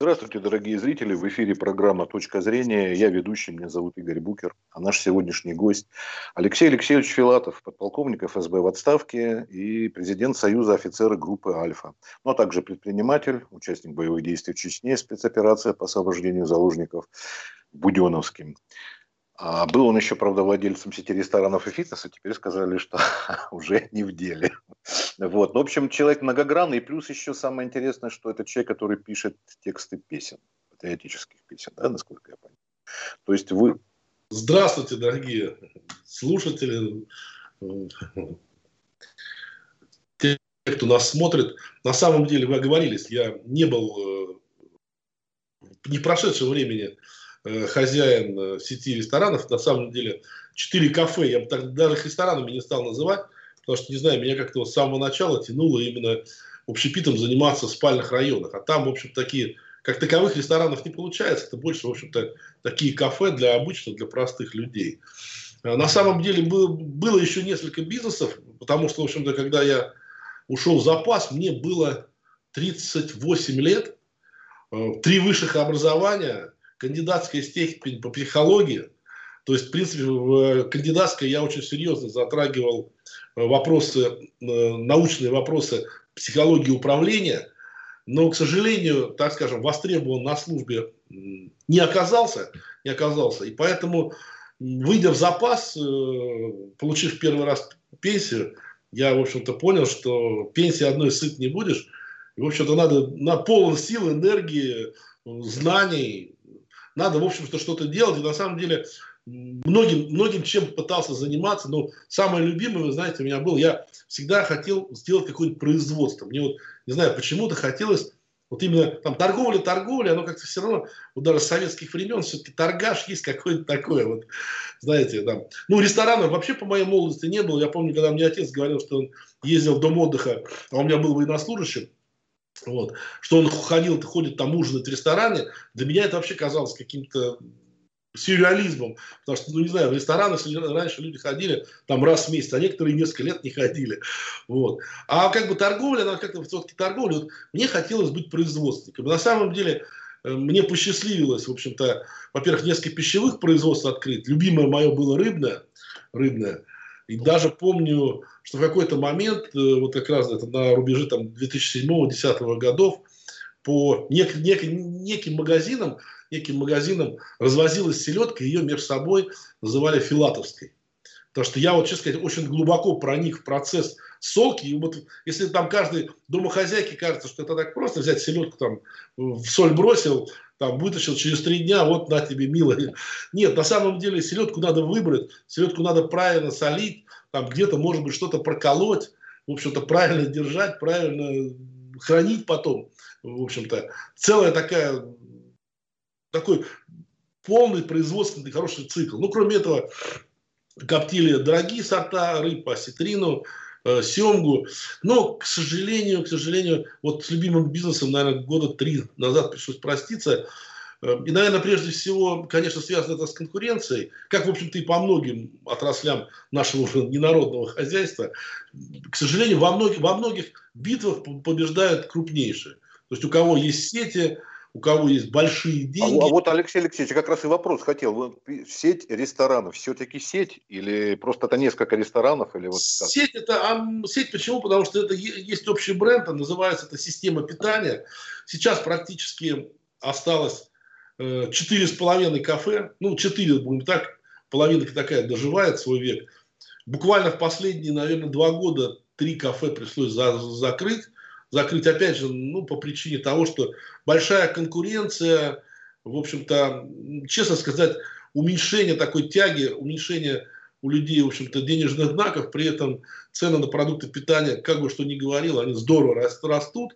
Здравствуйте, дорогие зрители. В эфире программа «Точка зрения». Я ведущий, меня зовут Игорь Букер. А наш сегодняшний гость Алексей Алексеевич Филатов, подполковник ФСБ в отставке и президент Союза офицеров группы «Альфа». Но также предприниматель, участник боевых действий в Чечне, спецоперация по освобождению заложников Буденовским. А был он еще, правда, владельцем сети ресторанов и фитнеса, теперь сказали, что уже не в деле. Вот. Ну, в общем, человек многогранный, плюс еще самое интересное, что это человек, который пишет тексты песен, патриотических песен, да, насколько я понимаю. То есть вы... Здравствуйте, дорогие слушатели, те, кто нас смотрит. На самом деле, вы оговорились, я не был э, не прошедшего времени хозяин э, сети ресторанов, на самом деле, четыре кафе, я бы так, даже их ресторанами не стал называть, потому что, не знаю, меня как-то с самого начала тянуло именно общепитом заниматься в спальных районах. А там, в общем, такие, как таковых ресторанов не получается. Это больше, в общем-то, такие кафе для обычных, для простых людей. А на самом деле было, было еще несколько бизнесов, потому что, в общем-то, когда я ушел в запас, мне было 38 лет, э, три высших образования, кандидатская степень по психологии. То есть, в принципе, в кандидатской я очень серьезно затрагивал э, вопросы, э, научные вопросы психологии управления, но, к сожалению, так скажем, востребован на службе не оказался, не оказался. И поэтому, выйдя в запас, э, получив первый раз пенсию, я, в общем-то, понял, что пенсии одной сыт не будешь. И, в общем-то, надо на полон сил, энергии, знаний, надо, в общем-то, что-то делать. И на самом деле многим, многим чем пытался заниматься, но самое любимое, вы знаете, у меня было, я всегда хотел сделать какое-нибудь производство. Мне вот, не знаю, почему-то хотелось вот именно там торговля, торговля, оно как-то все равно, вот даже с советских времен все-таки торгаш есть какое-то такое, вот, знаете, там. Ну, ресторанов вообще по моей молодости не было. Я помню, когда мне отец говорил, что он ездил в дом отдыха, а у меня был военнослужащим, вот. Что он ходил, ходит там ужинать в ресторане, для меня это вообще казалось каким-то сюрреализмом. Потому что, ну не знаю, в рестораны раньше люди ходили там раз в месяц, а некоторые несколько лет не ходили. Вот. А как бы торговля, она как-то все-таки торговля, вот, мне хотелось быть производственником. На самом деле, э, мне посчастливилось, в общем-то, во-первых, несколько пищевых производств открыть. Любимое мое было рыбное. рыбное. И даже помню, что в какой-то момент, э, вот как раз это на рубеже там 2007-2010 годов, по нек, нек, неким магазинам, неким магазинам развозилась селедка, ее между собой называли филатовской. Потому что я вот, честно сказать, очень глубоко проник в процесс солки. И вот если там каждый домохозяйке кажется, что это так просто взять селедку там в соль бросил, там вытащил через три дня, вот на тебе, милая. Нет, на самом деле селедку надо выбрать, селедку надо правильно солить, там где-то, может быть, что-то проколоть, в общем-то, правильно держать, правильно хранить потом. В общем-то, целая такая, такой полный производственный хороший цикл. Ну, кроме этого, коптили дорогие сорта рыб, по осетрину, э, семгу. Но, к сожалению, к сожалению, вот с любимым бизнесом, наверное, года три назад пришлось проститься. Э, и, наверное, прежде всего, конечно, связано это с конкуренцией, как, в общем-то, и по многим отраслям нашего уже ненародного хозяйства. К сожалению, во многих, во многих битвах побеждают крупнейшие. То есть у кого есть сети, у кого есть большие а деньги. А, а вот, Алексей Алексеевич, как раз и вопрос хотел. Вы, сеть ресторанов, все-таки сеть или просто это несколько ресторанов? Или вот сеть это, а, сеть почему? Потому что это есть общий бренд, называется это система питания. Сейчас практически осталось э, четыре с половиной кафе, ну четыре, будем так, половинка такая доживает свой век. Буквально в последние, наверное, два года три кафе пришлось за, закрыть закрыть, опять же, ну, по причине того, что большая конкуренция, в общем-то, честно сказать, уменьшение такой тяги, уменьшение у людей, в общем-то, денежных знаков, при этом цены на продукты питания, как бы что ни говорил, они здорово растут,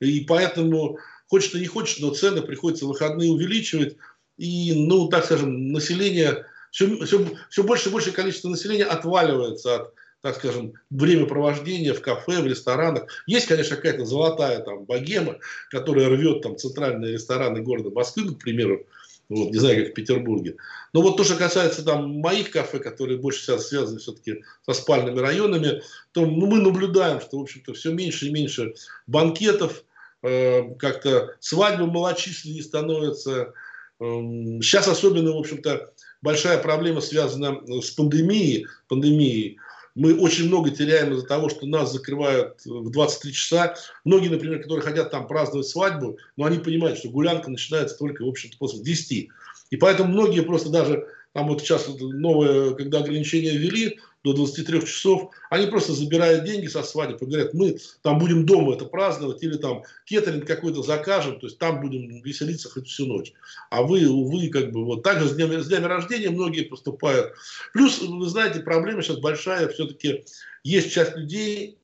и поэтому, хочешь ты не хочешь, но цены приходится в выходные увеличивать, и, ну, так скажем, население, все, все, все больше и больше количество населения отваливается от так скажем, времяпровождения в кафе, в ресторанах. Есть, конечно, какая-то золотая там богема, которая рвет там центральные рестораны города Москвы, к примеру, вот, не знаю, как в Петербурге. Но вот то, что касается там моих кафе, которые больше сейчас связаны все-таки со спальными районами, то ну, мы наблюдаем, что, в общем-то, все меньше и меньше банкетов, э, как-то свадьбы малочисленнее становятся. Эм, сейчас особенно, в общем-то, большая проблема связана с пандемией. пандемией. Мы очень много теряем из-за того, что нас закрывают в 23 часа. Многие, например, которые хотят там праздновать свадьбу, но они понимают, что гулянка начинается только, в общем-то, после 10. И поэтому многие просто даже там вот сейчас новое, когда ограничения ввели до 23 часов, они просто забирают деньги со свадеб и говорят, мы там будем дома это праздновать, или там кетеринг какой-то закажем, то есть там будем веселиться хоть всю ночь. А вы, увы, как бы вот так же с днями, с днями рождения многие поступают. Плюс, вы знаете, проблема сейчас большая, все-таки есть часть людей,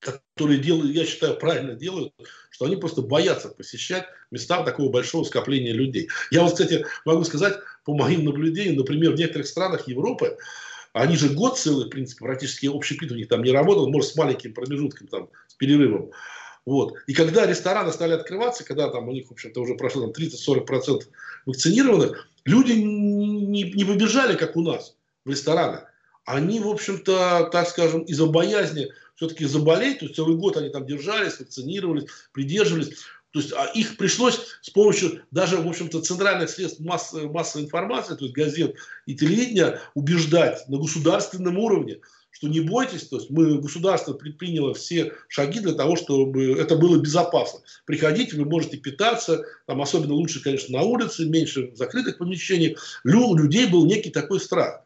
которые делают, я считаю, правильно делают, что они просто боятся посещать места такого большого скопления людей. Я вот, кстати, могу сказать, по моим наблюдениям, например, в некоторых странах Европы, они же год целый, в принципе, практически общепит у них там не работал, может, с маленьким промежутком, там, с перерывом. Вот. И когда рестораны стали открываться, когда там у них, в общем-то, уже прошло там, 30-40% вакцинированных, люди не, не побежали, как у нас, в рестораны. Они, в общем-то, так скажем, из-за боязни все-таки заболеть, то есть целый год они там держались, вакцинировались, придерживались. То есть а их пришлось с помощью даже, в общем-то, центральных средств масс, массовой информации, то есть газет и телевидения, убеждать на государственном уровне, что не бойтесь, то есть мы, государство предприняло все шаги для того, чтобы это было безопасно. Приходите, вы можете питаться, там особенно лучше, конечно, на улице, меньше в закрытых помещениях. у людей был некий такой страх.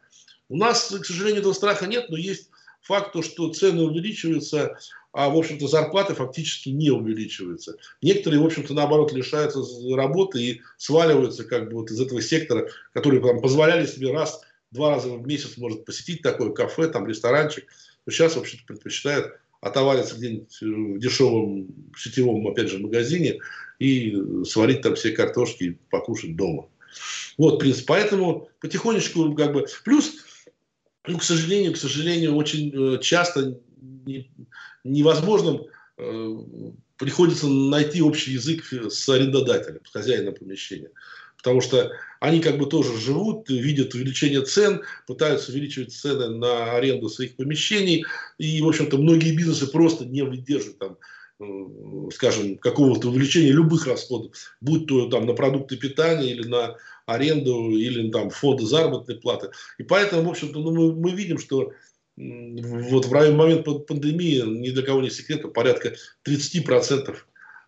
У нас, к сожалению, этого страха нет, но есть факт, то, что цены увеличиваются, а, в общем-то, зарплаты фактически не увеличиваются. Некоторые, в общем-то, наоборот, лишаются работы и сваливаются как бы вот из этого сектора, которые там, позволяли себе раз, два раза в месяц, может, посетить такое кафе, там, ресторанчик. Но сейчас, в общем-то, предпочитают отовариться где-нибудь в дешевом сетевом, опять же, магазине и сварить там все картошки и покушать дома. Вот, в принципе, поэтому потихонечку, как бы, плюс ну, к сожалению, к сожалению, очень э, часто невозможно э, приходится найти общий язык с арендодателем, с хозяином помещения. Потому что они как бы тоже живут, видят увеличение цен, пытаются увеличивать цены на аренду своих помещений. И, в общем-то, многие бизнесы просто не выдерживают там, э, скажем, какого-то увеличения любых расходов, будь то там на продукты питания или на аренду или там фонды заработной платы. И поэтому, в общем-то, ну, мы, мы видим, что вот в момент пандемии, ни для кого не секрет, порядка 30%,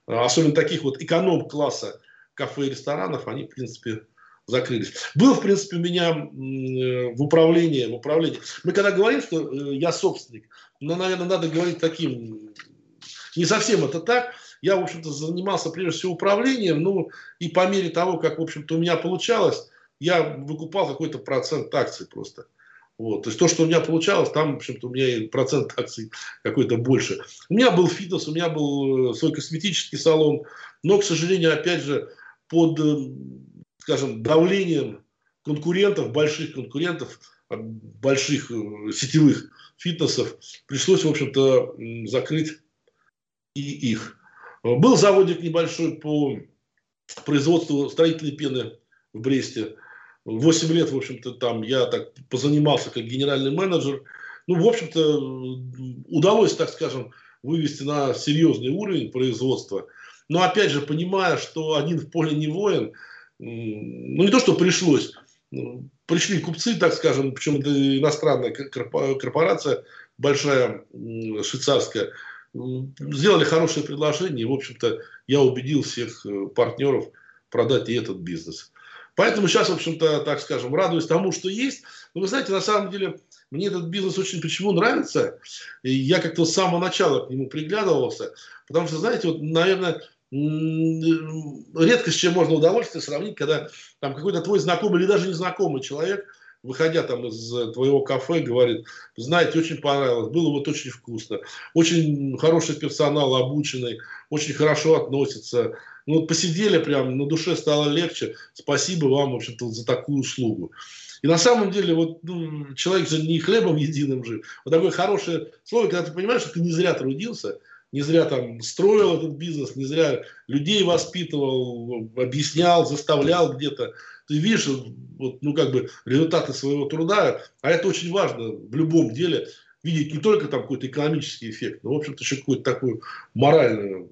а, особенно таких вот эконом-класса кафе и ресторанов, они, в принципе, закрылись. Был, в принципе, у меня в управлении, в управлении. Мы когда говорим, что э, я собственник, ну, наверное, надо говорить таким, не совсем это так, я, в общем-то, занимался прежде всего управлением, ну, и по мере того, как, в общем-то, у меня получалось, я выкупал какой-то процент акций просто. Вот. То есть то, что у меня получалось, там, в общем-то, у меня и процент акций какой-то больше. У меня был фитнес, у меня был э, свой косметический салон, но, к сожалению, опять же, под, э, скажем, давлением конкурентов, больших конкурентов, больших э, сетевых фитнесов, пришлось, в общем-то, закрыть и их. Был заводик небольшой по производству строительной пены в Бресте. Восемь лет, в общем-то, там я так позанимался как генеральный менеджер. Ну, в общем-то, удалось, так скажем, вывести на серьезный уровень производства. Но, опять же, понимая, что один в поле не воин, ну, не то, что пришлось, пришли купцы, так скажем, причем это иностранная корпорация, большая швейцарская, сделали хорошее предложение, и, в общем-то, я убедил всех э, партнеров продать и этот бизнес. Поэтому сейчас, в общем-то, так скажем, радуюсь тому, что есть. Но вы знаете, на самом деле, мне этот бизнес очень почему нравится. И я как-то с самого начала к нему приглядывался. Потому что, знаете, вот, наверное, редко с чем можно удовольствие сравнить, когда там какой-то твой знакомый или даже незнакомый человек – выходя там из твоего кафе, говорит, знаете, очень понравилось, было вот очень вкусно, очень хороший персонал, обученный, очень хорошо относится. Ну, вот посидели прям, на душе стало легче. Спасибо вам, в общем-то, за такую услугу. И на самом деле, вот ну, человек же не хлебом единым жив. Вот такое хорошее слово, когда ты понимаешь, что ты не зря трудился, не зря там строил этот бизнес, не зря людей воспитывал, объяснял, заставлял где-то ты видишь, вот, ну, как бы результаты своего труда, а это очень важно в любом деле, видеть не только там какой-то экономический эффект, но, в общем-то, еще какую-то такую моральную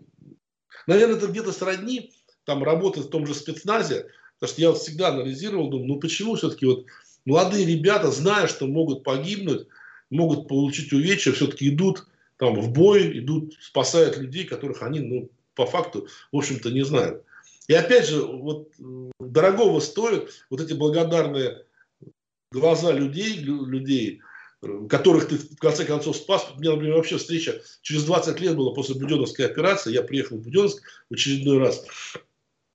Наверное, это где-то сродни, там, работы в том же спецназе, потому что я вот всегда анализировал, думаю, ну почему все-таки вот молодые ребята, зная, что могут погибнуть, могут получить увечья, все-таки идут там в бой, идут, спасают людей, которых они, ну, по факту, в общем-то, не знают. И опять же, вот дорогого стоят вот эти благодарные глаза людей, людей, которых ты в конце концов спас. У меня, например, вообще встреча через 20 лет была после Буденовской операции. Я приехал в Буденновск в очередной раз.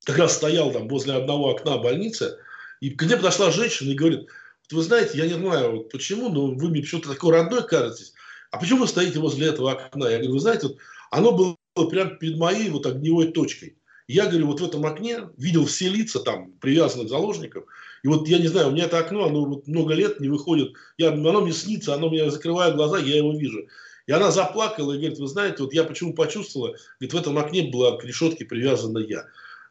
Как раз стоял там возле одного окна больницы. И ко мне подошла женщина и говорит, вот вы знаете, я не знаю вот почему, но вы мне почему-то такой родной кажетесь. А почему вы стоите возле этого окна? Я говорю, вы знаете, вот оно было прямо перед моей вот огневой точкой. Я, говорю, вот в этом окне видел все лица там привязанных заложников. И вот я не знаю, у меня это окно, оно вот много лет не выходит. Я, оно мне снится, оно мне закрывает глаза, я его вижу. И она заплакала и говорит, вы знаете, вот я почему почувствовала, говорит, в этом окне была к решетке привязана я.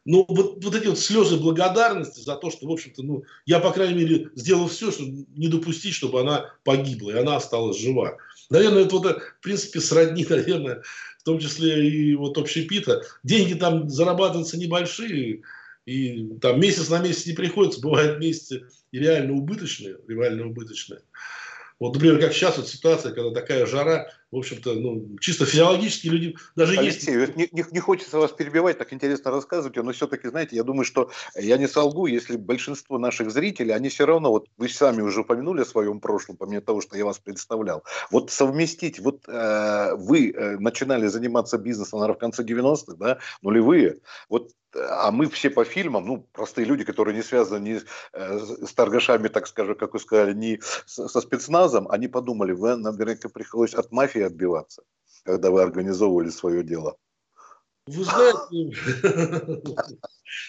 Ну, вот, вот эти вот слезы благодарности за то, что, в общем-то, ну, я, по крайней мере, сделал все, чтобы не допустить, чтобы она погибла, и она осталась жива. Наверное, это вот, в принципе, сродни, наверное, в том числе и вот общепита. Деньги там зарабатываются небольшие, и там месяц на месяц не приходится, бывают месяцы реально убыточные, реально убыточные. Вот, например, как сейчас вот ситуация, когда такая жара, в общем-то, ну, чисто физиологически люди даже Алексей, есть... Не, не, не хочется вас перебивать, так интересно рассказывать, но все-таки, знаете, я думаю, что я не солгу, если большинство наших зрителей, они все равно, вот вы сами уже упомянули о своем прошлом, помимо того, что я вас представлял, вот совместить, вот э, вы э, начинали заниматься бизнесом, наверное, в конце 90-х, да, нулевые, вот а мы все по фильмам, ну, простые люди, которые не связаны ни э, с торгашами, так скажем, как вы сказали, ни со спецназом, они подумали, вы наверняка пришлось от мафии отбиваться, когда вы организовывали свое дело. Вы знаете,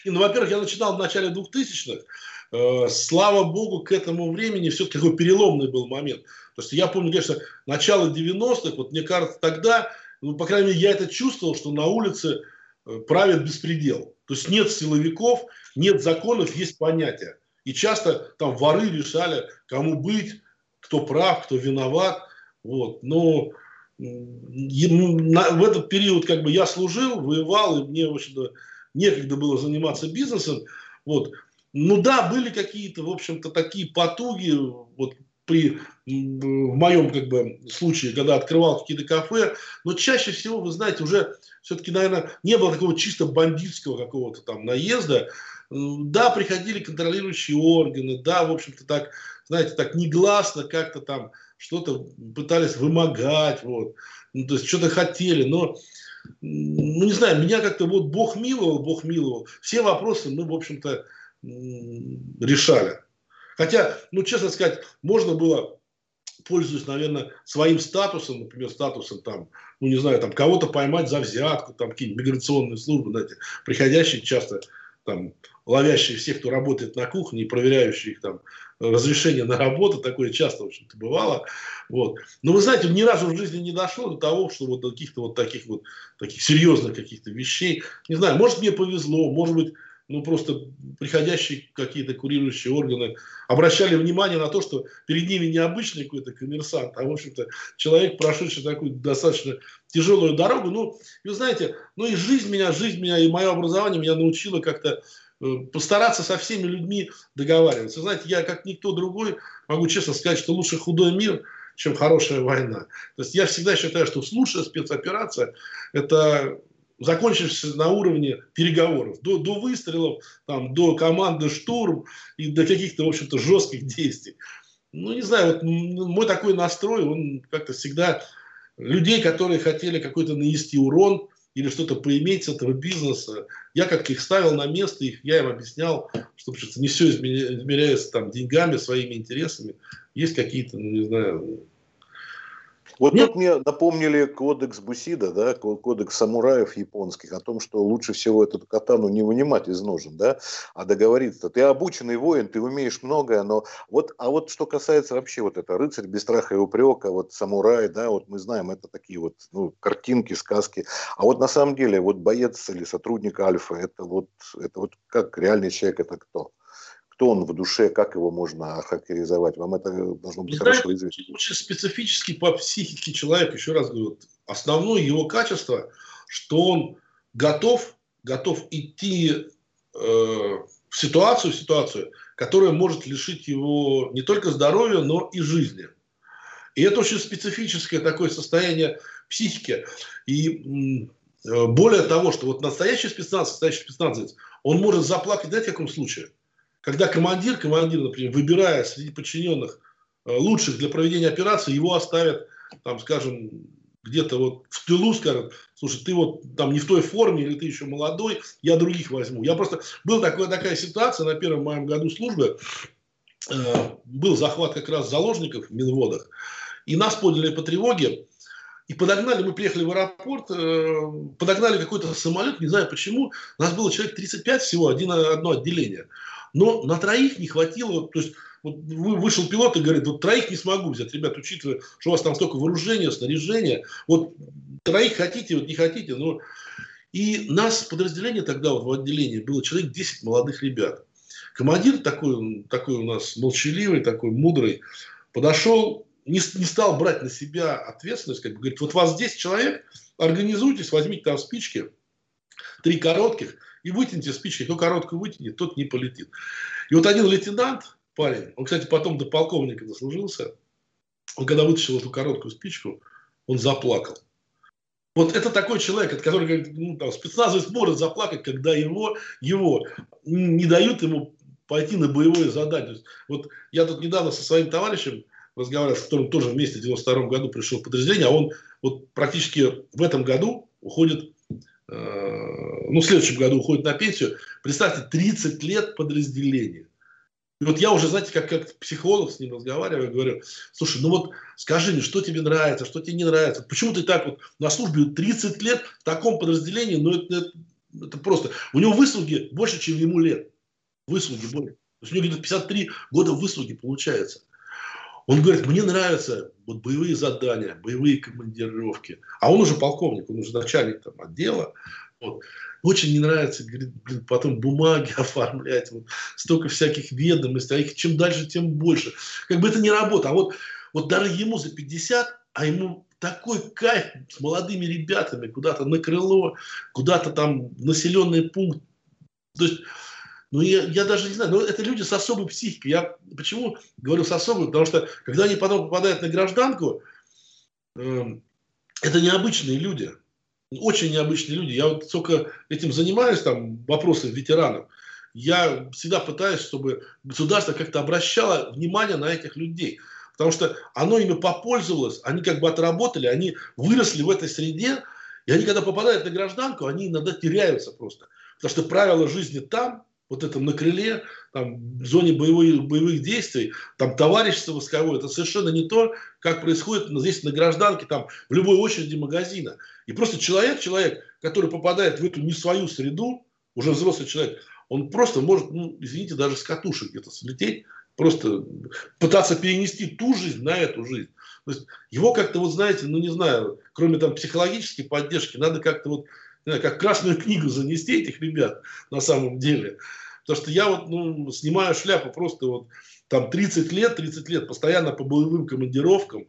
ну, во-первых, я начинал в начале 2000-х, э, слава богу, к этому времени все-таки такой переломный был момент. То есть я помню, конечно, начало 90-х, вот мне кажется, тогда, ну, по крайней мере, я это чувствовал, что на улице Э, правит беспредел. То есть нет силовиков, нет законов, есть понятия. И часто там воры решали, кому быть, кто прав, кто виноват. Вот. Но в этот период как бы я служил, воевал, и мне, в общем-то, некогда было заниматься бизнесом. Вот. Ну да, были какие-то, в общем-то, такие потуги, вот при, в моем как бы, случае, когда открывал какие-то кафе, но чаще всего, вы знаете, уже все-таки, наверное, не было такого чисто бандитского какого-то там наезда. Да, приходили контролирующие органы, да, в общем-то, так, знаете, так негласно как-то там что-то пытались вымогать, вот, ну, то есть что-то хотели, но, ну, не знаю, меня как-то вот Бог миловал, Бог миловал. Все вопросы мы, в общем-то, решали. Хотя, ну, честно сказать, можно было, пользуясь, наверное, своим статусом, например, статусом там, ну, не знаю, там, кого-то поймать за взятку, там, какие-нибудь миграционные службы, знаете, приходящие часто, там, ловящие всех, кто работает на кухне и проверяющие их там разрешение на работу, такое часто, в общем-то, бывало. Вот. Но вы знаете, ни разу в жизни не дошло до того, что вот каких-то вот таких вот таких серьезных каких-то вещей. Не знаю, может мне повезло, может быть, ну, просто приходящие какие-то курирующие органы обращали внимание на то, что перед ними не обычный какой-то коммерсант, а, в общем-то, человек, прошедший такую достаточно тяжелую дорогу. Ну, вы знаете, ну и жизнь меня, жизнь меня, и мое образование меня научило как-то э, постараться со всеми людьми договариваться. Знаете, я, как никто другой, могу честно сказать, что лучше худой мир, чем хорошая война. То есть я всегда считаю, что лучшая спецоперация – это закончившись на уровне переговоров, до, до выстрелов, там, до команды штурм и до каких-то, в общем-то, жестких действий. Ну, не знаю, вот мой такой настрой, он как-то всегда людей, которые хотели какой-то нанести урон или что-то поиметь с этого бизнеса, я как-то их ставил на место, их, я им объяснял, что не все измеряется там деньгами, своими интересами. Есть какие-то, ну, не знаю, вот Нет. тут мне напомнили кодекс Бусида, да, кодекс самураев японских, о том, что лучше всего эту катану не вынимать из ножен, да, а договориться. Ты обученный воин, ты умеешь многое, но вот, а вот что касается вообще вот это рыцарь без страха и упрека, вот самурай, да, вот мы знаем, это такие вот ну, картинки, сказки. А вот на самом деле вот боец или сотрудник Альфа, это вот, это вот как реальный человек, это кто? Кто он в душе, как его можно охарактеризовать. Вам это должно быть Не хорошо знаю, известно. Очень специфически по психике человека, еще раз говорю, основное его качество, что он готов, готов идти э, в ситуацию, в ситуацию, которая может лишить его не только здоровья, но и жизни. И это очень специфическое такое состояние психики. И э, более того, что вот настоящий спецназ, настоящий спецназовец, он может заплакать, знаете, в каком случае? Когда командир, командир, например, выбирая среди подчиненных э, лучших для проведения операции, его оставят, там, скажем, где-то вот в тылу скажут, слушай, ты вот там не в той форме, или ты еще молодой, я других возьму. Я просто... Была такая, такая ситуация на первом моем году службы, э, был захват как раз заложников в Минводах, и нас подняли по тревоге, и подогнали, мы приехали в аэропорт, э, подогнали какой-то самолет, не знаю почему, нас было человек 35 всего, один, одно отделение. Но на троих не хватило, то есть вот вышел пилот и говорит, вот троих не смогу взять, ребят, учитывая, что у вас там столько вооружения, снаряжения, вот троих хотите, вот не хотите, но... И нас, подразделение тогда вот в отделении, было человек 10 молодых ребят. Командир такой, такой у нас молчаливый, такой мудрый, подошел, не, не стал брать на себя ответственность, как бы говорит, вот вас 10 человек, организуйтесь, возьмите там спички, три коротких, и вытяните спички, кто короткую вытянет, тот не полетит. И вот один лейтенант, парень. Он, кстати, потом до полковника дослужился. Он когда вытащил эту короткую спичку, он заплакал. Вот это такой человек, от которого ну, там, спецназовец может заплакать, когда его, его не дают ему пойти на боевое задание. вот я тут недавно со своим товарищем разговаривал, с которым тоже вместе в 92 году пришел в подразделение, а он вот практически в этом году уходит, ну, в следующем году уходит на пенсию. Представьте, 30 лет подразделения. И вот я уже, знаете, как, как психолог с ним разговариваю, говорю, слушай, ну вот скажи мне, что тебе нравится, что тебе не нравится. Почему ты так вот на службе 30 лет в таком подразделении, ну это, это, это просто... У него выслуги больше, чем ему лет. Выслуги больше. То есть у него где-то 53 года выслуги получается. Он говорит, мне нравятся вот боевые задания, боевые командировки. А он уже полковник, он уже начальник там, отдела. Вот. Очень не нравится, говорит, блин, потом бумаги оформлять, вот, столько всяких ведомостей, а их чем дальше, тем больше. Как бы это не работа. А вот, вот даже ему за 50, а ему такой кайф с молодыми ребятами куда-то на крыло, куда-то там в населенный пункт. То есть, ну, я, я даже не знаю, но это люди с особой психикой. Я почему говорю с особой? Потому что, когда они потом попадают на гражданку, э, это необычные люди очень необычные люди. Я вот только этим занимаюсь, там, вопросами ветеранов. Я всегда пытаюсь, чтобы государство как-то обращало внимание на этих людей. Потому что оно ими попользовалось, они как бы отработали, они выросли в этой среде, и они, когда попадают на гражданку, они иногда теряются просто. Потому что правила жизни там, вот этом на крыле, там, в зоне боевых, боевых действий, там товарищество восковое, это совершенно не то, как происходит здесь на гражданке, там, в любой очереди магазина. И просто человек, человек, который попадает в эту не свою среду, уже взрослый человек, он просто может, ну, извините, даже с катушек где-то слететь, просто пытаться перенести ту жизнь на эту жизнь. То есть его как-то, вот знаете, ну не знаю, кроме там психологической поддержки, надо как-то вот, знаю, как красную книгу занести этих ребят на самом деле. Потому что я вот ну, снимаю шляпу просто вот там 30 лет, 30 лет постоянно по боевым командировкам.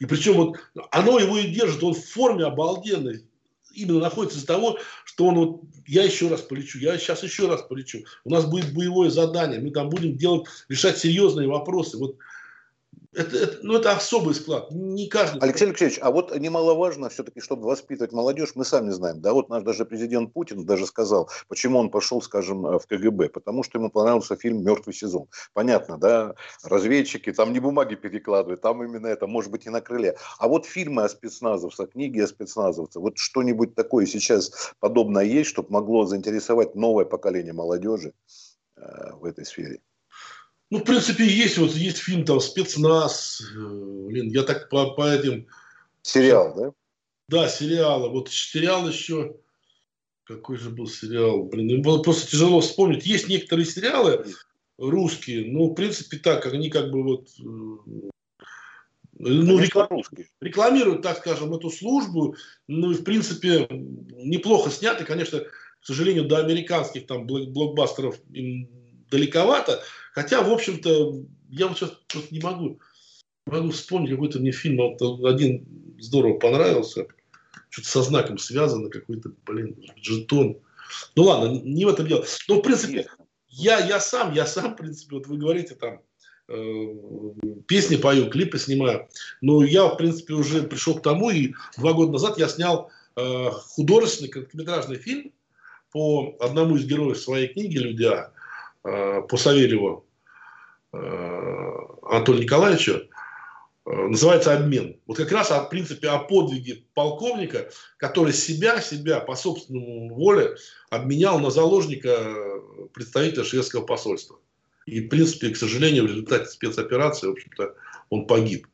И причем вот оно его и держит, он в форме обалденной. Именно находится из-за того, что он вот, я еще раз полечу, я сейчас еще раз полечу. У нас будет боевое задание, мы там будем делать, решать серьезные вопросы. Вот это, это, ну, это особый склад. Не каждый... Алексей Алексеевич, а вот немаловажно все-таки, чтобы воспитывать молодежь, мы сами знаем, да, вот наш даже президент Путин даже сказал, почему он пошел, скажем, э, в КГБ, потому что ему понравился фильм «Мертвый сезон». Понятно, да, разведчики, там не бумаги перекладывают, там именно это, может быть, и на крыле. А вот фильмы о спецназовцах, книги о спецназовцах, вот что-нибудь такое сейчас подобное есть, чтобы могло заинтересовать новое поколение молодежи э, в этой сфере? Ну, в принципе, есть вот есть фильм там «Спецназ». Э, блин, я так по, по этим... Сериал, да? Да, сериалы. Вот сериал еще... Какой же был сериал? Блин, ну, было просто тяжело вспомнить. Есть некоторые сериалы русские, но, в принципе, так, они как бы вот... Э, ну, рекламируют, рекламируют, так скажем, эту службу. Ну, и, в принципе, неплохо сняты. Конечно, к сожалению, до американских там блокбастеров им далековато. Хотя, в общем-то, я вот сейчас просто не могу, могу вспомнить какой-то мне фильм, вот один здорово понравился. что-то со знаком связано, какой-то, блин, жетон. Ну ладно, не в этом дело. Но, в принципе, я, я сам, я сам, в принципе, вот вы говорите там, э, песни пою, клипы снимаю. Но я, в принципе, уже пришел к тому, и два года назад я снял э, художественный короткометражный фильм по одному из героев своей книги «Людя», э, по Саверьеву э, Анатолию Николаевичу. Э, называется обмен. Вот как раз о принципе о подвиге полковника, который себя, себя по собственному воле обменял на заложника представителя шведского посольства. И, в принципе, к сожалению, в результате спецоперации, в общем-то, он погиб.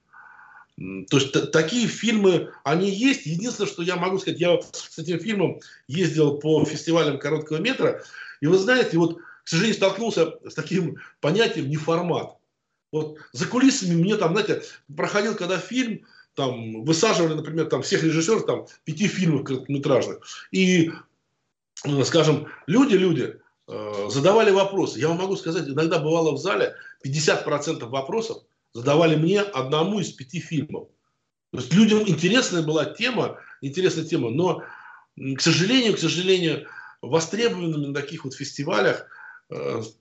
То есть такие фильмы, они есть. Единственное, что я могу сказать, я с этим фильмом ездил по фестивалям короткого метра, и вы знаете, вот, сожалению, столкнулся с таким понятием неформат. Вот за кулисами мне там, знаете, проходил, когда фильм, там, высаживали, например, там, всех режиссеров, там, пяти фильмов короткометражных. И, э, скажем, люди, люди э, задавали вопросы. Я вам могу сказать, иногда бывало в зале 50% вопросов задавали мне одному из пяти фильмов. То есть людям интересная была тема, интересная тема, но, к сожалению, к сожалению, востребованными на таких вот фестивалях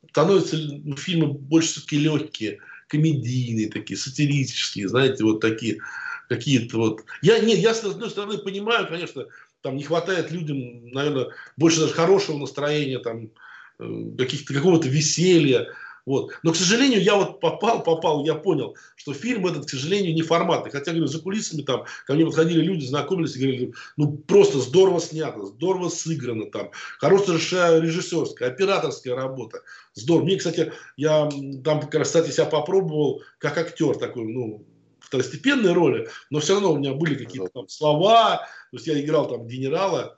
становятся ну, фильмы больше все-таки легкие, комедийные такие, сатирические, знаете, вот такие какие-то вот. Я, нет, я с одной стороны понимаю, конечно, там не хватает людям, наверное, больше даже хорошего настроения, там, э, каких-то, какого-то веселья, вот. Но, к сожалению, я вот попал, попал, я понял, что фильм этот, к сожалению, не форматный. Хотя, говорю, за кулисами там ко мне подходили люди, знакомились и говорили, ну, просто здорово снято, здорово сыграно там. Хорошая режиссерская, операторская работа. Здорово. Мне, кстати, я там, кстати, себя попробовал как актер такой, ну, второстепенной роли, но все равно у меня были какие-то там слова, то есть я играл там генерала,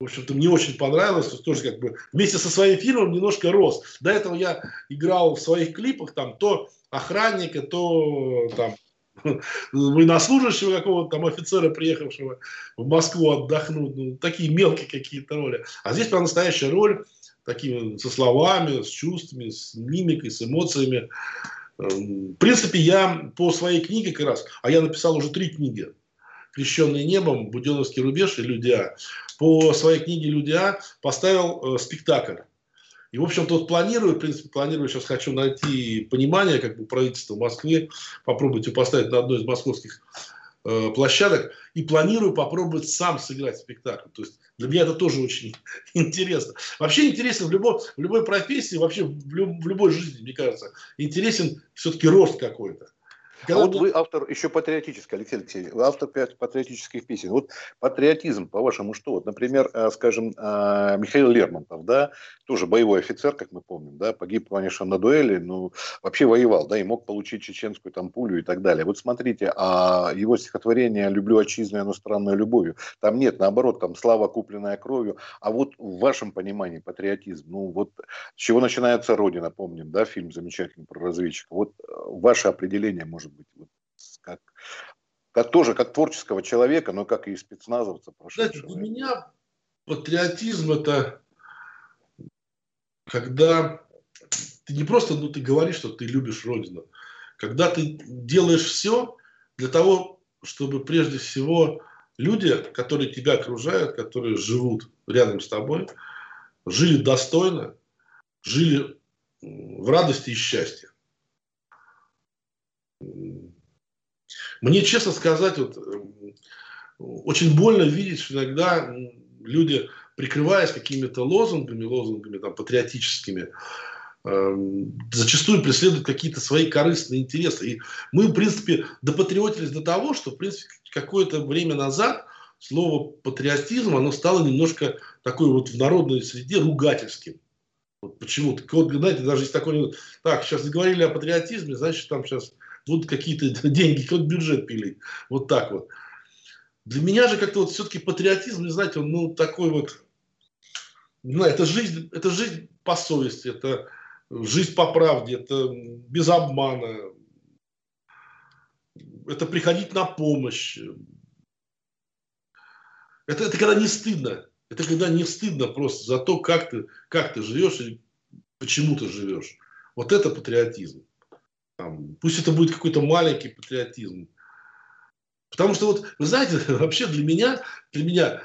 в общем-то, мне очень понравилось, тоже как бы вместе со своим фильмом немножко рос. До этого я играл в своих клипах там то охранника, то там военнослужащего какого-то там офицера, приехавшего в Москву отдохнуть, ну, такие мелкие какие-то роли. А здесь прям настоящая роль, такими со словами, с чувствами, с мимикой, с эмоциями. Эм, в принципе, я по своей книге как раз, а я написал уже три книги, «Крещенный небом», «Буденовский рубеж» и «Людя», по своей книге «Людя» поставил э, спектакль. И, в общем-то, вот планирую, в принципе, планирую, сейчас хочу найти понимание, как бы, правительства Москвы, попробовать его поставить на одной из московских э, площадок, и планирую попробовать сам сыграть спектакль. То есть для меня это тоже очень интересно. Вообще интересно в любой, в любой профессии, вообще в, люб, в любой жизни, мне кажется, интересен все-таки рост какой-то. А вот вы автор еще патриотический, Алексей Алексеевич, вы автор патриотических песен. Вот патриотизм, по-вашему, что? Вот, например, э, скажем, э, Михаил Лермонтов, да, тоже боевой офицер, как мы помним, да, погиб, конечно, на дуэли, но вообще воевал, да, и мог получить чеченскую там пулю и так далее. Вот смотрите, а его стихотворение «Люблю отчизну и иностранную любовью», там нет, наоборот, там слава, купленная кровью. А вот в вашем понимании патриотизм, ну вот с чего начинается Родина, помним, да, фильм замечательный про разведчика. Вот э, ваше определение, может может быть, вот, как, как тоже как творческого человека, но как и спецназовца прошедшего. Знаете, для меня патриотизм это когда ты не просто ну, ты говоришь, что ты любишь Родину, когда ты делаешь все для того, чтобы прежде всего люди, которые тебя окружают, которые живут рядом с тобой, жили достойно, жили в радости и счастье. Мне, честно сказать, вот, эм, очень больно видеть, что иногда люди, прикрываясь какими-то лозунгами, лозунгами там, патриотическими, эм, зачастую преследуют какие-то свои корыстные интересы. И мы, в принципе, допатриотились до того, что, в принципе, какое-то время назад слово патриотизм, оно стало немножко такой вот в народной среде ругательским. Вот почему-то. Вот, знаете, даже есть такой... Так, сейчас заговорили о патриотизме, значит, там сейчас будут какие-то деньги, какой бюджет пилить. Вот так вот. Для меня же как-то вот все-таки патриотизм, не знаете, он ну, такой вот, знаю, это жизнь, это жизнь по совести, это жизнь по правде, это без обмана, это приходить на помощь. Это, это когда не стыдно. Это когда не стыдно просто за то, как ты, как ты живешь и почему ты живешь. Вот это патриотизм. Там, пусть это будет какой-то маленький патриотизм. Потому что вот, вы знаете, вообще для меня, для меня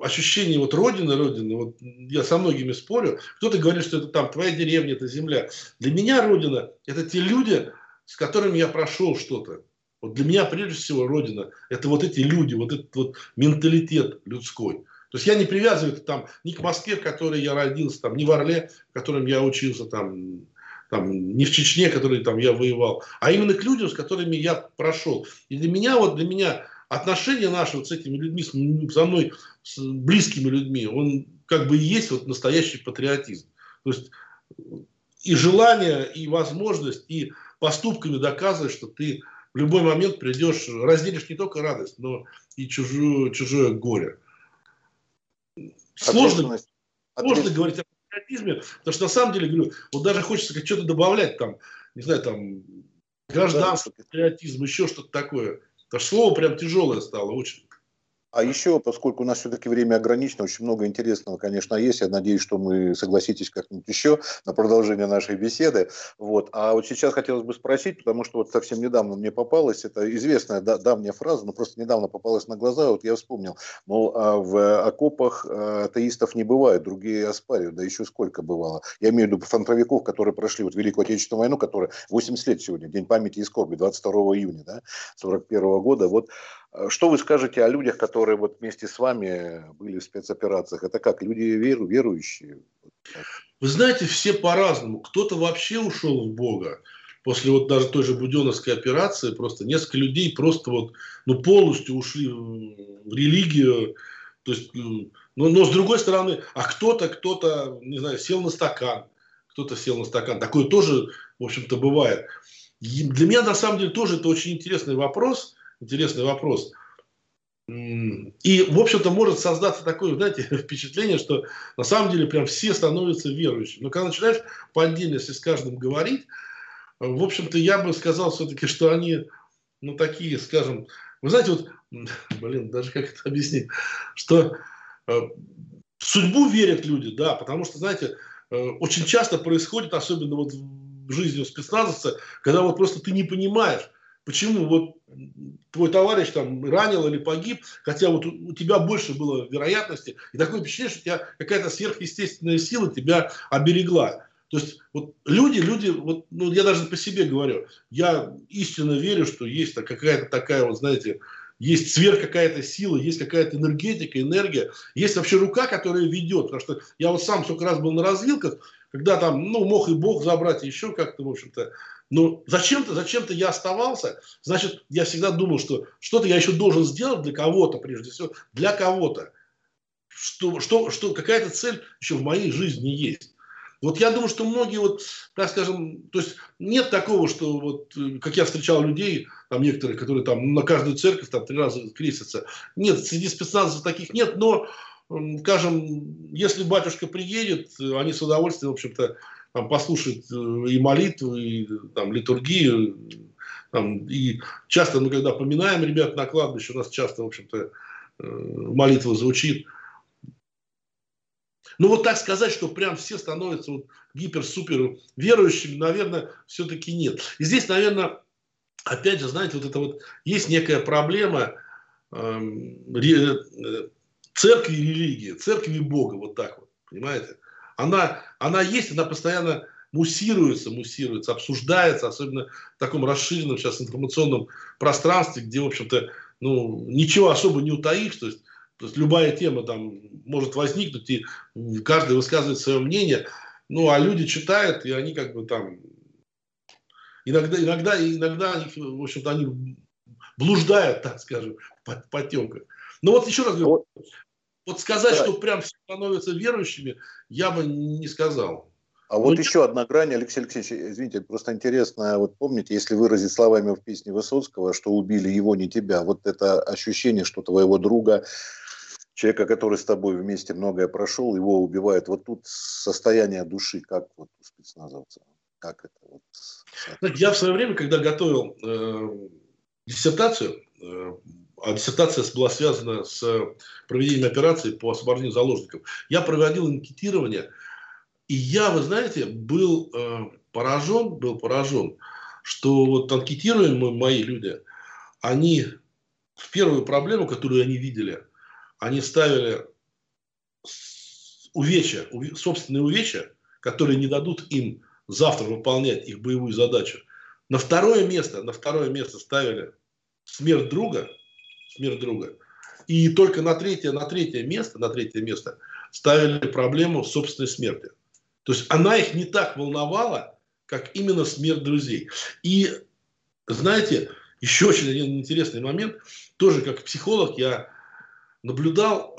ощущение вот родины, родины, вот я со многими спорю, кто-то говорит, что это там твоя деревня, это земля. Для меня родина – это те люди, с которыми я прошел что-то. Вот для меня прежде всего родина – это вот эти люди, вот этот вот менталитет людской. То есть я не привязываю это там ни к Москве, в которой я родился, там, ни в Орле, в котором я учился, там, там, не в Чечне, в которой там, я воевал, а именно к людям, с которыми я прошел. И для меня, вот для меня отношения наши вот с этими людьми, с, со мной, с близкими людьми, он как бы и есть вот настоящий патриотизм. То есть и желание, и возможность, и поступками доказывать, что ты в любой момент придешь, разделишь не только радость, но и чужое, чужое горе. Сложно, сложно говорить о патриотизме, потому что на самом деле, говорю, вот даже хочется что-то добавлять, там, не знаю, там, гражданский патриотизм, еще что-то такое. Это слово прям тяжелое стало очень. А еще, поскольку у нас все-таки время ограничено, очень много интересного, конечно, есть. Я надеюсь, что мы согласитесь как-нибудь еще на продолжение нашей беседы. Вот. А вот сейчас хотелось бы спросить, потому что вот совсем недавно мне попалась, это известная да, давняя фраза, но просто недавно попалась на глаза, вот я вспомнил, мол, а в окопах а, атеистов не бывает, другие оспаривают, да еще сколько бывало. Я имею в виду фронтовиков, которые прошли вот Великую Отечественную войну, которая 80 лет сегодня, День памяти и скорби, 22 июня да, 41 года. Вот что вы скажете о людях, которые вот вместе с вами были в спецоперациях? Это как, люди веру, верующие? Вы знаете, все по-разному. Кто-то вообще ушел в Бога. После вот даже той же Буденовской операции просто несколько людей просто вот ну, полностью ушли в религию. То есть, но, но с другой стороны, а кто-то, кто-то, не знаю, сел на стакан. Кто-то сел на стакан. Такое тоже, в общем-то, бывает. Для меня, на самом деле, тоже это очень интересный вопрос – интересный вопрос. И, в общем-то, может создаться такое, знаете, впечатление, что на самом деле прям все становятся верующими. Но когда начинаешь по отдельности с каждым говорить, в общем-то, я бы сказал все-таки, что они, ну, такие, скажем, вы знаете, вот, блин, даже как это объяснить, что э, в судьбу верят люди, да, потому что, знаете, э, очень часто происходит, особенно вот в жизни у спецназовца, когда вот просто ты не понимаешь, Почему вот твой товарищ там ранил или погиб, хотя вот у тебя больше было вероятности, и такое впечатление, что у тебя какая-то сверхъестественная сила тебя оберегла. То есть вот люди, люди, вот, ну, я даже по себе говорю, я истинно верю, что есть какая-то такая, вот знаете, есть сверх какая-то сила, есть какая-то энергетика, энергия, есть вообще рука, которая ведет. Потому что я вот сам сколько раз был на развилках, когда там, ну, мог и Бог забрать, еще как-то, в общем-то, но зачем-то, зачем-то я оставался, значит, я всегда думал, что что-то я еще должен сделать для кого-то, прежде всего, для кого-то. Что, что, что какая-то цель еще в моей жизни есть. Вот я думаю, что многие, вот, так скажем, то есть нет такого, что вот, как я встречал людей, там некоторые, которые там на каждую церковь там три раза крестятся. Нет, среди спецназов таких нет, но, скажем, если батюшка приедет, они с удовольствием, в общем-то, там, послушать э, и молитву, и там, литургию. Там, и часто мы, когда поминаем ребят на кладбище, у нас часто, в общем-то, э, молитва звучит. Ну вот так сказать, что прям все становятся вот гипер-супер верующими, наверное, все-таки нет. И здесь, наверное, опять же, знаете, вот это вот есть некая проблема эм, э, церкви и религии, церкви и Бога, вот так вот, понимаете? она, она есть, она постоянно муссируется, муссируется, обсуждается, особенно в таком расширенном сейчас информационном пространстве, где, в общем-то, ну, ничего особо не утаишь, то есть, то есть любая тема там может возникнуть, и каждый высказывает свое мнение, ну, а люди читают, и они как бы там иногда, иногда, иногда они, в общем-то, они блуждают, так скажем, по потемках. Но вот еще раз говорю, вот сказать, да. что прям все становятся верующими, я бы не сказал. А вот ну, еще одна грань, Алексей Алексеевич, извините, просто интересно, вот помните, если выразить словами в песне Высоцкого, что убили его, не тебя, вот это ощущение, что твоего друга, человека, который с тобой вместе многое прошел, его убивают. Вот тут состояние души, как вот у спецназовца? Как это вот? Я в свое время, когда готовил э, диссертацию, э, а диссертация была связана с проведением операции по освобождению заложников. Я проводил анкетирование, и я, вы знаете, был э, поражен, был поражен, что вот анкетируемые мои люди, они в первую проблему, которую они видели, они ставили увечья, собственные увечья, которые не дадут им завтра выполнять их боевую задачу. На второе место, на второе место ставили смерть друга, смерть друга. И только на третье, на третье место, на третье место ставили проблему собственной смерти. То есть она их не так волновала, как именно смерть друзей. И знаете, еще очень один интересный момент, тоже как психолог я наблюдал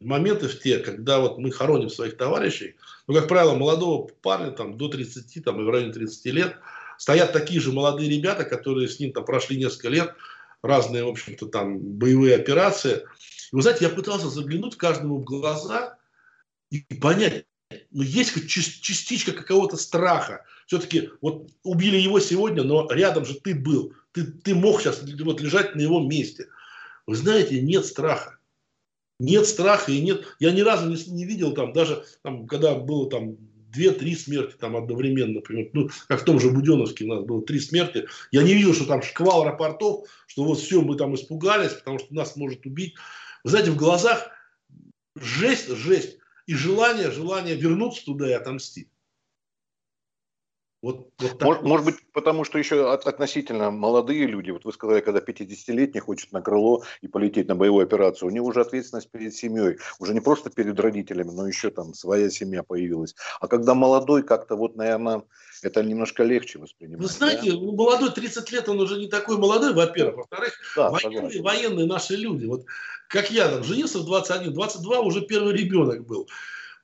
моменты в те, когда вот мы хороним своих товарищей, ну, как правило, молодого парня там до 30, там, и в районе 30 лет, стоят такие же молодые ребята, которые с ним там прошли несколько лет, разные, в общем-то, там боевые операции. И вы знаете, я пытался заглянуть каждому в глаза и понять, ну, есть хоть частичка какого-то страха. Все-таки вот убили его сегодня, но рядом же ты был. Ты, ты мог сейчас вот лежать на его месте. Вы знаете, нет страха. Нет страха и нет... Я ни разу не, не видел там, даже там, когда было там две-три смерти там одновременно, например, ну, как в том же Буденовске у нас было три смерти, я не видел, что там шквал рапортов, что вот все, мы там испугались, потому что нас может убить. Вы знаете, в глазах жесть, жесть, и желание, желание вернуться туда и отомстить. Вот, вот может, может быть, потому что еще относительно молодые люди, вот вы сказали, когда 50-летний хочет на крыло и полететь на боевую операцию, у него уже ответственность перед семьей, уже не просто перед родителями, но еще там своя семья появилась. А когда молодой, как-то вот, наверное, это немножко легче воспринимать. Вы знаете, да? ну, молодой 30 лет, он уже не такой молодой, во-первых. Во-вторых, да, военные, военные наши люди. Вот как я там женился в 21, 22 уже первый ребенок был.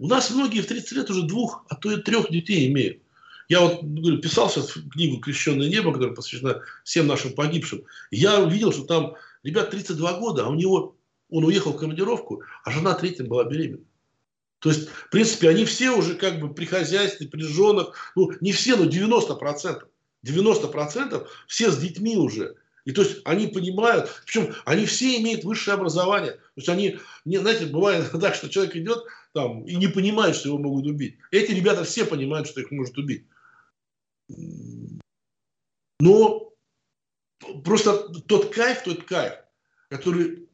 У нас многие в 30 лет уже двух, а то и трех детей имеют. Я вот говорю, писал сейчас книгу «Крещенное небо», которая посвящена всем нашим погибшим. Я увидел, что там ребят 32 года, а у него, он уехал в командировку, а жена третьим была беременна. То есть, в принципе, они все уже как бы при хозяйстве, при женах, ну, не все, но 90%. 90% все с детьми уже. И то есть они понимают, причем они все имеют высшее образование. То есть они, не, знаете, бывает так, что человек идет там и не понимает, что его могут убить. Эти ребята все понимают, что их может убить. Но просто тот кайф, тот кайф, который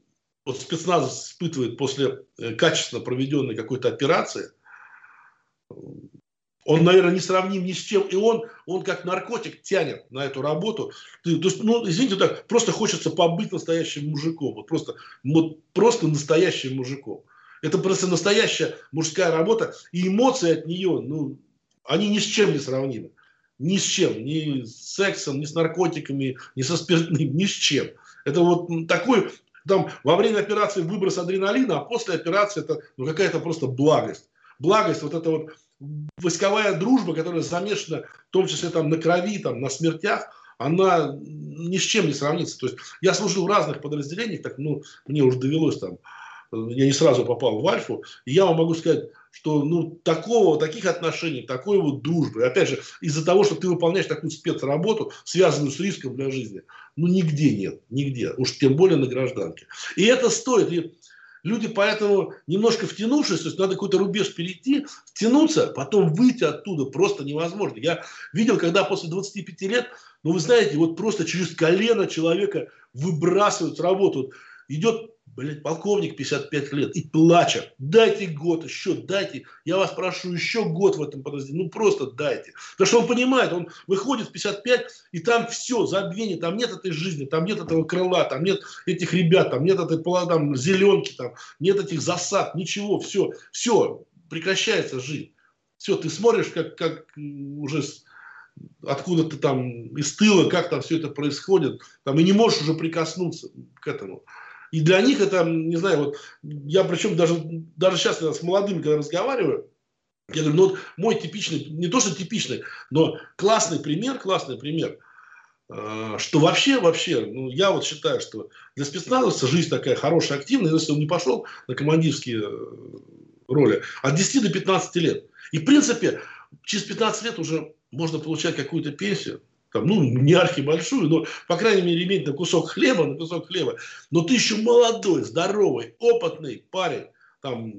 вот спецназ испытывает после э, качественно проведенной какой-то операции, он, наверное, не сравним ни с чем. И он, он как наркотик тянет на эту работу. то есть, ну, извините, так, просто хочется побыть настоящим мужиком. Вот просто, вот просто настоящим мужиком. Это просто настоящая мужская работа. И эмоции от нее, ну, они ни с чем не сравнимы ни с чем, ни с сексом, ни с наркотиками, ни со спиртным, ни с чем. Это вот такой, там, во время операции выброс адреналина, а после операции это ну, какая-то просто благость. Благость, вот это вот войсковая дружба, которая замешана в том числе там на крови, там, на смертях, она ни с чем не сравнится. То есть я служил в разных подразделениях, так, ну, мне уже довелось там, я не сразу попал в Альфу, и я вам могу сказать, что ну, такого, таких отношений, такой вот дружбы, опять же, из-за того, что ты выполняешь такую спецработу, связанную с риском для жизни, ну, нигде нет, нигде, уж тем более на гражданке. И это стоит, и люди поэтому, немножко втянувшись, то есть надо какой-то рубеж перейти, втянуться, потом выйти оттуда просто невозможно. Я видел, когда после 25 лет, ну, вы знаете, вот просто через колено человека выбрасывают с работы. идет блядь, полковник 55 лет и плачет. Дайте год еще, дайте. Я вас прошу еще год в этом подразделении. Ну просто дайте. Потому что он понимает, он выходит в 55, и там все, забвение, там нет этой жизни, там нет этого крыла, там нет этих ребят, там нет этой там, зеленки, там нет этих засад, ничего, все, все, прекращается жизнь. Все, ты смотришь, как, как уже откуда-то там из тыла, как там все это происходит, там и не можешь уже прикоснуться к этому. И для них это, не знаю, вот я причем даже, даже сейчас когда с молодыми, когда разговариваю, я говорю, ну вот мой типичный, не то что типичный, но классный пример, классный пример, э, что вообще, вообще, ну, я вот считаю, что для спецназовца жизнь такая хорошая, активная, если он не пошел на командирские э, роли, от 10 до 15 лет. И в принципе, через 15 лет уже можно получать какую-то пенсию, там, ну, не архи большую, но, по крайней мере, иметь на кусок хлеба, на кусок хлеба. Но ты еще молодой, здоровый, опытный парень, там,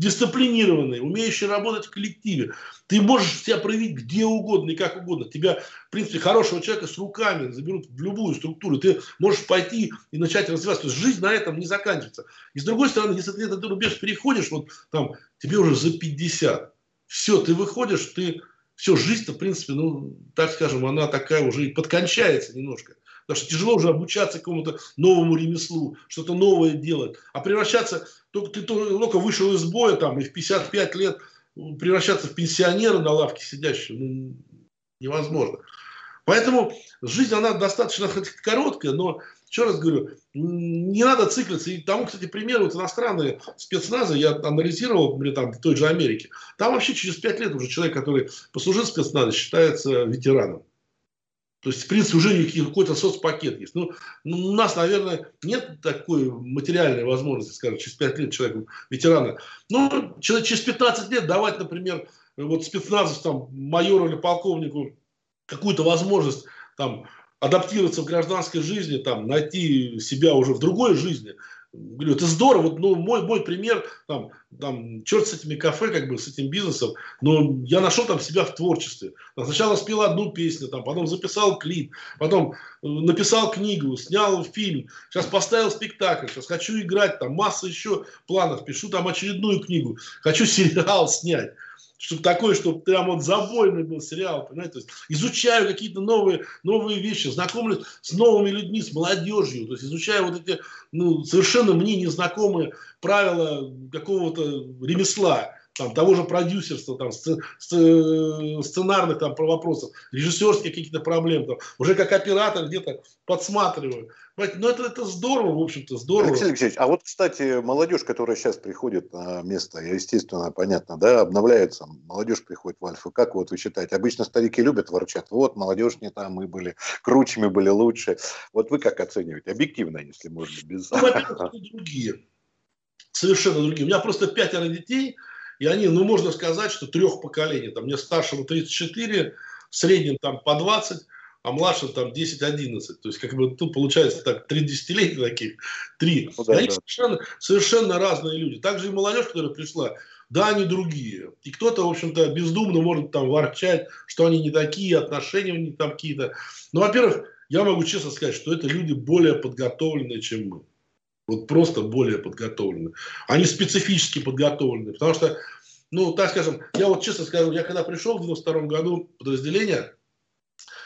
дисциплинированный, умеющий работать в коллективе. Ты можешь себя проявить где угодно и как угодно. Тебя, в принципе, хорошего человека с руками заберут в любую структуру. Ты можешь пойти и начать развиваться. То есть жизнь на этом не заканчивается. И с другой стороны, если ты этот рубеж переходишь, вот там тебе уже за 50, все, ты выходишь, ты все, жизнь-то, в принципе, ну, так скажем, она такая уже и подкончается немножко. Потому что тяжело уже обучаться какому-то новому ремеслу, что-то новое делать. А превращаться, только ты только вышел из боя там, и в 55 лет превращаться в пенсионера на лавке сидящего ну, невозможно. Поэтому жизнь, она достаточно короткая, но, еще раз говорю, не надо циклиться. И тому, кстати, примеры вот иностранные спецназы, я анализировал, например, там, в той же Америке. Там вообще через пять лет уже человек, который послужил в спецназе, считается ветераном. То есть, в принципе, уже какой-то соцпакет есть. Ну, ну, у нас, наверное, нет такой материальной возможности, скажем, через 5 лет человеку, ветерана. Ну, через 15 лет давать, например, вот спецназу, там, майору или полковнику какую-то возможность там, адаптироваться в гражданской жизни, там, найти себя уже в другой жизни, Говорю, это здорово. Вот, ну, мой, мой пример, там, там, черт с этими кафе, как бы, с этим бизнесом, но я нашел там себя в творчестве. Там, сначала спел одну песню, там, потом записал клип, потом э, написал книгу, снял фильм, сейчас поставил спектакль, сейчас хочу играть, там, масса еще планов, пишу там очередную книгу, хочу сериал снять чтобы такой, чтобы прям вот забойный был сериал, понимаете, то есть изучаю какие-то новые, новые вещи, знакомлюсь с новыми людьми, с молодежью, то есть изучаю вот эти, ну, совершенно мне незнакомые правила какого-то ремесла, там, того же продюсерства, там, сценарных там, вопросов, режиссерских каких-то проблем, там, уже как оператор где-то подсматриваю. Но это, это здорово, в общем-то, здорово. Алексей Алексеевич, а вот, кстати, молодежь, которая сейчас приходит на место, естественно, понятно, да, обновляется, молодежь приходит в Альфа. Как вот вы считаете? Обычно старики любят ворчат. Вот, молодежь не там, мы были круче, мы были лучше. Вот вы как оцениваете? Объективно, если можно, без... Ну, во-первых, другие. Совершенно другие. У меня просто пятеро детей – и они, ну, можно сказать, что трех поколений. Там мне старшему 34, средним там по 20, а младшим там 10-11. То есть, как бы, тут получается так, три десятилетия таких, три. Ну, да, они да. Совершенно, совершенно разные люди. Также и молодежь, которая пришла, да, они другие. И кто-то, в общем-то, бездумно может там ворчать, что они не такие, отношения у них там какие-то. Но, во-первых, я могу честно сказать, что это люди более подготовленные, чем мы. Вот просто более подготовлены. Они специфически подготовлены. Потому что, ну, так скажем, я вот честно скажу, я когда пришел в 92 году в подразделение,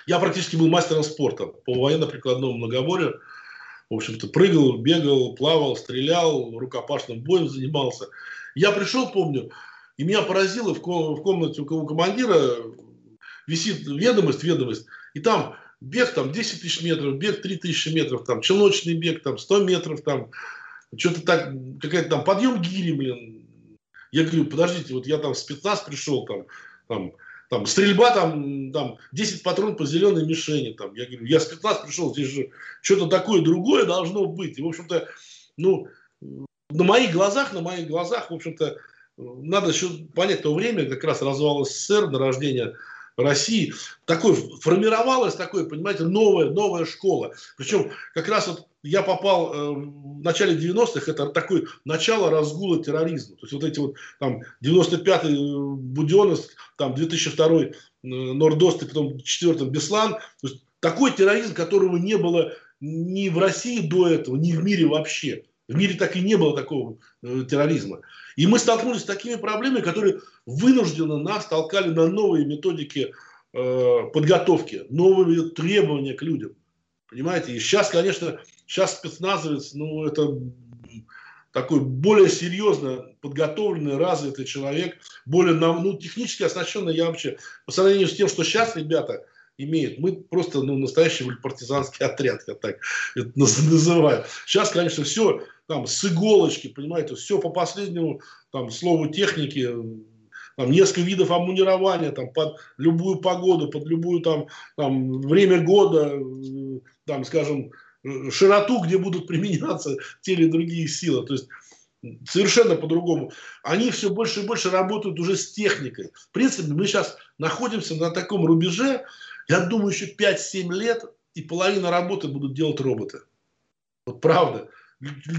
я практически был мастером спорта по военно-прикладному многоборью. В общем-то, прыгал, бегал, плавал, стрелял, рукопашным боем занимался. Я пришел, помню, и меня поразило, в комнате у командира висит ведомость, ведомость, и там бег там 10 тысяч метров, бег 3 тысячи метров, там, челночный бег там 100 метров, там, что-то так, какая-то там подъем гири, блин. Я говорю, подождите, вот я там в спецназ пришел, там, там, там стрельба, там, там 10 патронов по зеленой мишени, там. Я говорю, я в спецназ пришел, здесь же что-то такое другое должно быть. И, в общем-то, ну, на моих глазах, на моих глазах, в общем-то, надо еще понять то время, как раз развал СССР, на рождение России, такой, формировалась такой, понимаете, новая, новая школа. Причем как раз вот я попал э, в начале 90-х, это такое начало разгула терроризма. То есть вот эти вот там 95-й э, Буденновск, там 2002-й э, Нордост и потом 4-й Беслан. То есть такой терроризм, которого не было ни в России до этого, ни в мире вообще. В мире так и не было такого э, терроризма. И мы столкнулись с такими проблемами, которые вынужденно нас толкали на новые методики э, подготовки, новые требования к людям. Понимаете? И сейчас, конечно, сейчас спецназовец, ну, это такой более серьезно подготовленный, развитый человек, более ну, технически оснащенный я вообще, по сравнению с тем, что сейчас ребята имеют, мы просто ну, настоящий партизанский отряд, я так это называю. Сейчас, конечно, все там с иголочки, понимаете, все по последнему там слову техники, там несколько видов обмунирования, там под любую погоду, под любую там, там время года, там, скажем, широту, где будут применяться те или другие силы. То есть совершенно по-другому. Они все больше и больше работают уже с техникой. В принципе, мы сейчас находимся на таком рубеже, я думаю, еще 5-7 лет, и половина работы будут делать роботы. Вот правда.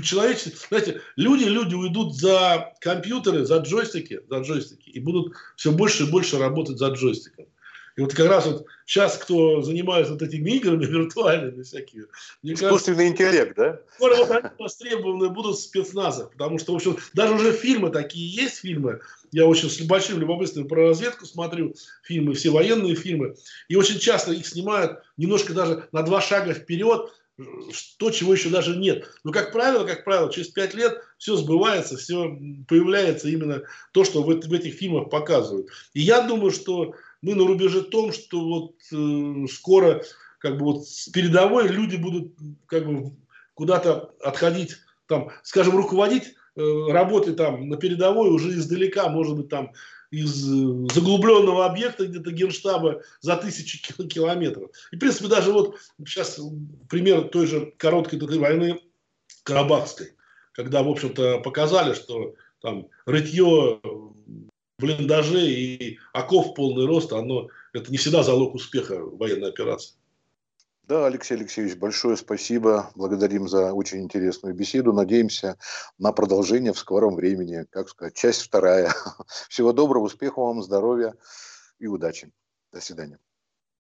Человечество, знаете, люди, люди уйдут за компьютеры, за джойстики, за джойстики и будут все больше и больше работать за джойстиком. И вот как раз вот сейчас, кто занимается вот этими играми виртуальными всякими. Искусственный кажется, интеллект, да? Скоро вот они востребованы будут спецназа, потому что, в общем, даже уже фильмы такие есть, фильмы. Я очень с большим любопытством про разведку смотрю фильмы, все военные фильмы. И очень часто их снимают немножко даже на два шага вперед, то, чего еще даже нет. Но, как правило, как правило, через пять лет все сбывается, все появляется именно то, что в, этих фильмах показывают. И я думаю, что мы на рубеже том, что вот э, скоро как бы вот с передовой люди будут как бы куда-то отходить, там, скажем, руководить э, работой там на передовой уже издалека, может быть, там из э, заглубленного объекта где-то генштаба за тысячи километров. И, в принципе, даже вот сейчас пример той же короткой этой войны Карабахской, когда, в общем-то, показали, что там рытье блиндажей и оков полный рост, оно, это не всегда залог успеха военной операции. Да, Алексей Алексеевич, большое спасибо. Благодарим за очень интересную беседу. Надеемся на продолжение в скором времени. Как сказать, часть вторая. Всего доброго, успехов вам, здоровья и удачи. До свидания.